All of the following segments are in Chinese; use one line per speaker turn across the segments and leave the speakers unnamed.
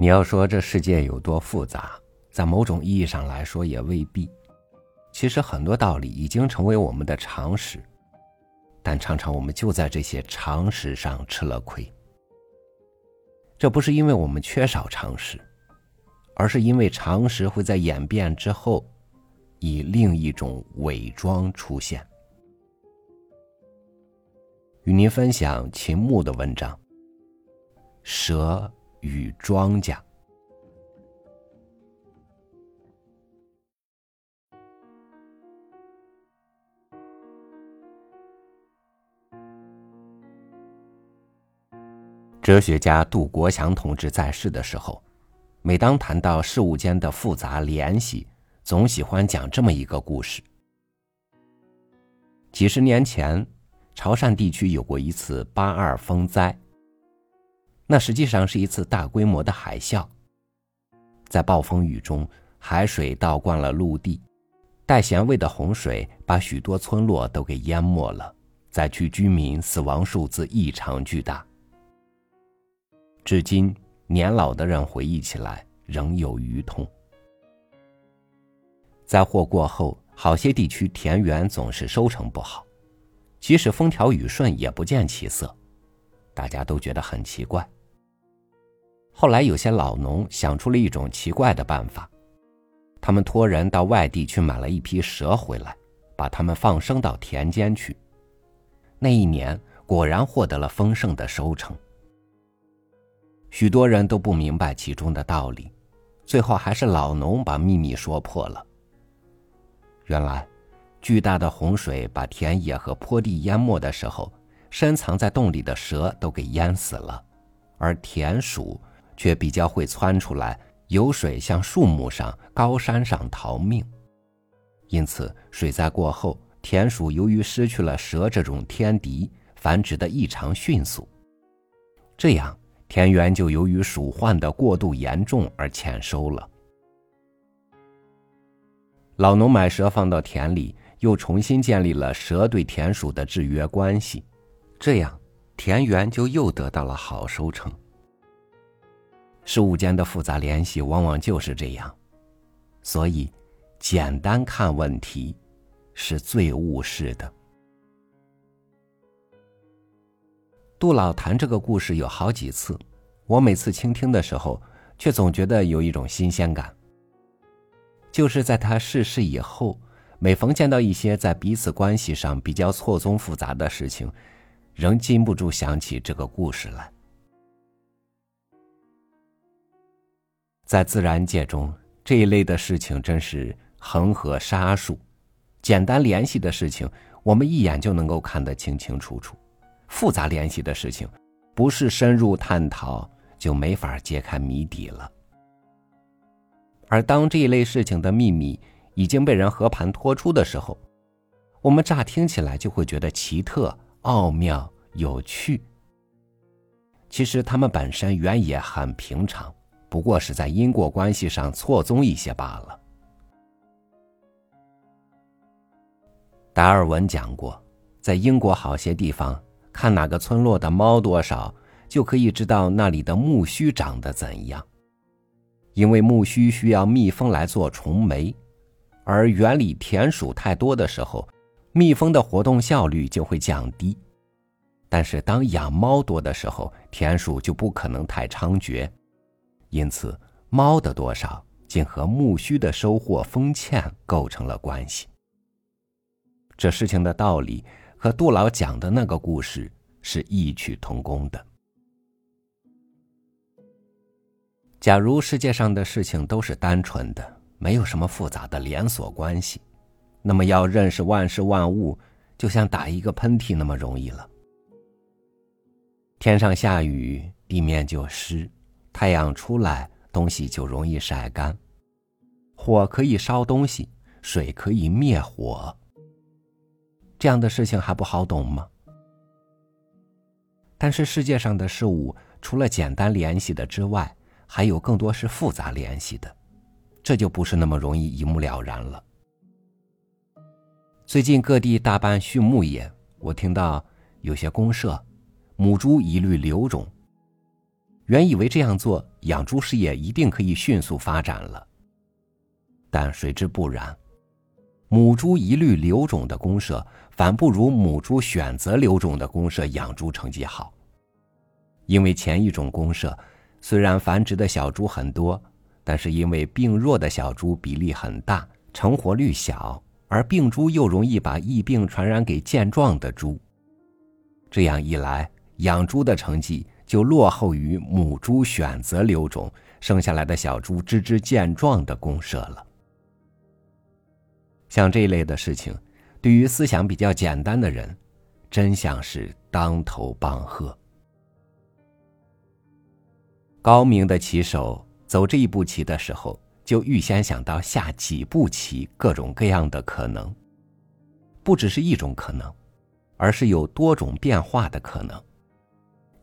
你要说这世界有多复杂，在某种意义上来说也未必。其实很多道理已经成为我们的常识，但常常我们就在这些常识上吃了亏。这不是因为我们缺少常识，而是因为常识会在演变之后，以另一种伪装出现。与您分享秦牧的文章《蛇与庄稼》。哲学家杜国强同志在世的时候，每当谈到事物间的复杂联系，总喜欢讲这么一个故事。几十年前，潮汕地区有过一次八二风灾。那实际上是一次大规模的海啸。在暴风雨中，海水倒灌了陆地，带咸味的洪水把许多村落都给淹没了，灾区居民死亡数字异常巨大。至今，年老的人回忆起来仍有余痛。灾祸过后，好些地区田园总是收成不好，即使风调雨顺也不见起色，大家都觉得很奇怪。后来，有些老农想出了一种奇怪的办法，他们托人到外地去买了一批蛇回来，把它们放生到田间去。那一年果然获得了丰盛的收成。许多人都不明白其中的道理，最后还是老农把秘密说破了。原来，巨大的洪水把田野和坡地淹没的时候，深藏在洞里的蛇都给淹死了，而田鼠却比较会窜出来，游水向树木上、高山上逃命。因此，水灾过后，田鼠由于失去了蛇这种天敌，繁殖的异常迅速。这样。田园就由于鼠患的过度严重而欠收了。老农买蛇放到田里，又重新建立了蛇对田鼠的制约关系，这样田园就又得到了好收成。事物间的复杂联系往往就是这样，所以简单看问题是最务实的。杜老谈这个故事有好几次，我每次倾听的时候，却总觉得有一种新鲜感。就是在他逝世以后，每逢见到一些在彼此关系上比较错综复杂的事情，仍禁不住想起这个故事来。在自然界中，这一类的事情真是恒河沙数，简单联系的事情，我们一眼就能够看得清清楚楚。复杂联系的事情，不是深入探讨就没法揭开谜底了。而当这一类事情的秘密已经被人和盘托出的时候，我们乍听起来就会觉得奇特、奥妙、有趣。其实他们本身原也很平常，不过是在因果关系上错综一些罢了。达尔文讲过，在英国好些地方。看哪个村落的猫多少，就可以知道那里的苜蓿长得怎样。因为苜蓿需要蜜蜂来做虫媒，而园里田鼠太多的时候，蜜蜂的活动效率就会降低。但是当养猫多的时候，田鼠就不可能太猖獗，因此猫的多少竟和苜蓿的收获丰欠构成了关系。这事情的道理。和杜老讲的那个故事是异曲同工的。假如世界上的事情都是单纯的，没有什么复杂的连锁关系，那么要认识万事万物，就像打一个喷嚏那么容易了。天上下雨，地面就湿；太阳出来，东西就容易晒干。火可以烧东西，水可以灭火。这样的事情还不好懂吗？但是世界上的事物，除了简单联系的之外，还有更多是复杂联系的，这就不是那么容易一目了然了。最近各地大办畜牧业，我听到有些公社，母猪一律留种，原以为这样做养猪事业一定可以迅速发展了，但谁知不然，母猪一律留种的公社反不如母猪选择留种的公社养猪成绩好。因为前一种公社虽然繁殖的小猪很多，但是因为病弱的小猪比例很大，成活率小，而病猪又容易把疫病传染给健壮的猪。这样一来，养猪的成绩。就落后于母猪选择留种生下来的小猪枝枝健壮的公社了。像这类的事情，对于思想比较简单的人，真像是当头棒喝。高明的棋手走这一步棋的时候，就预先想到下几步棋各种各样的可能，不只是一种可能，而是有多种变化的可能。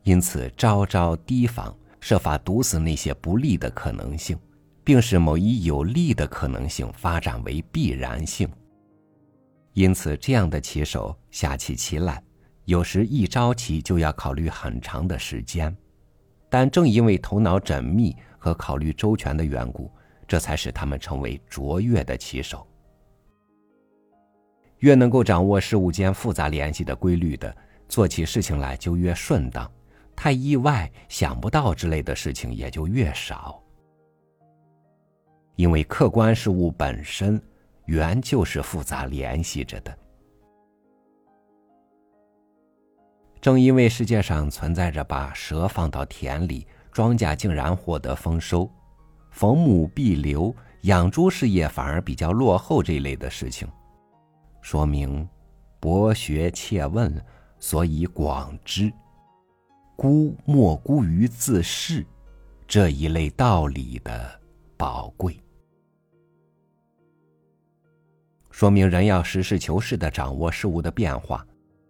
因此，招招提防，设法堵死那些不利的可能性，并使某一有利的可能性发展为必然性。因此，这样的棋手下起棋来，有时一招棋就要考虑很长的时间。但正因为头脑缜密和考虑周全的缘故，这才使他们成为卓越的棋手。越能够掌握事物间复杂联系的规律的，做起事情来就越顺当。太意外、想不到之类的事情也就越少，因为客观事物本身原就是复杂联系着的。正因为世界上存在着把蛇放到田里，庄稼竟然获得丰收，逢母必留，养猪事业反而比较落后这一类的事情，说明博学切问，所以广知。孤莫孤于自恃，这一类道理的宝贵，说明人要实事求是的掌握事物的变化，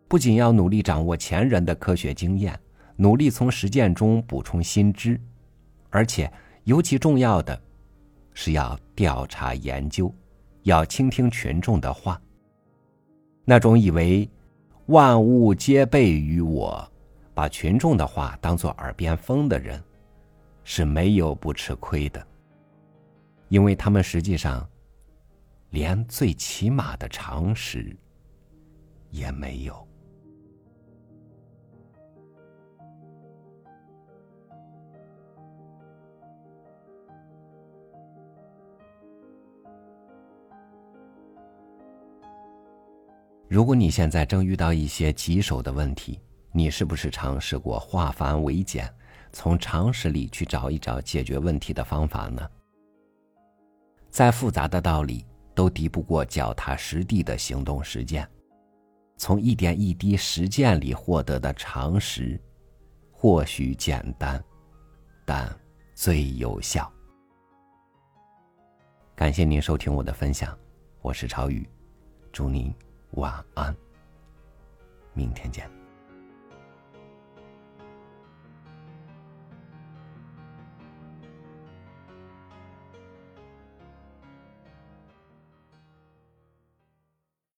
不仅要努力掌握前人的科学经验，努力从实践中补充新知，而且尤其重要的，是要调查研究，要倾听群众的话。那种以为万物皆备于我。把群众的话当做耳边风的人，是没有不吃亏的，因为他们实际上连最起码的常识也没有。如果你现在正遇到一些棘手的问题，你是不是尝试过化繁为简，从常识里去找一找解决问题的方法呢？再复杂的道理都敌不过脚踏实地的行动实践。从一点一滴实践里获得的常识，或许简单，但最有效。感谢您收听我的分享，我是朝雨，祝您晚安，明天见。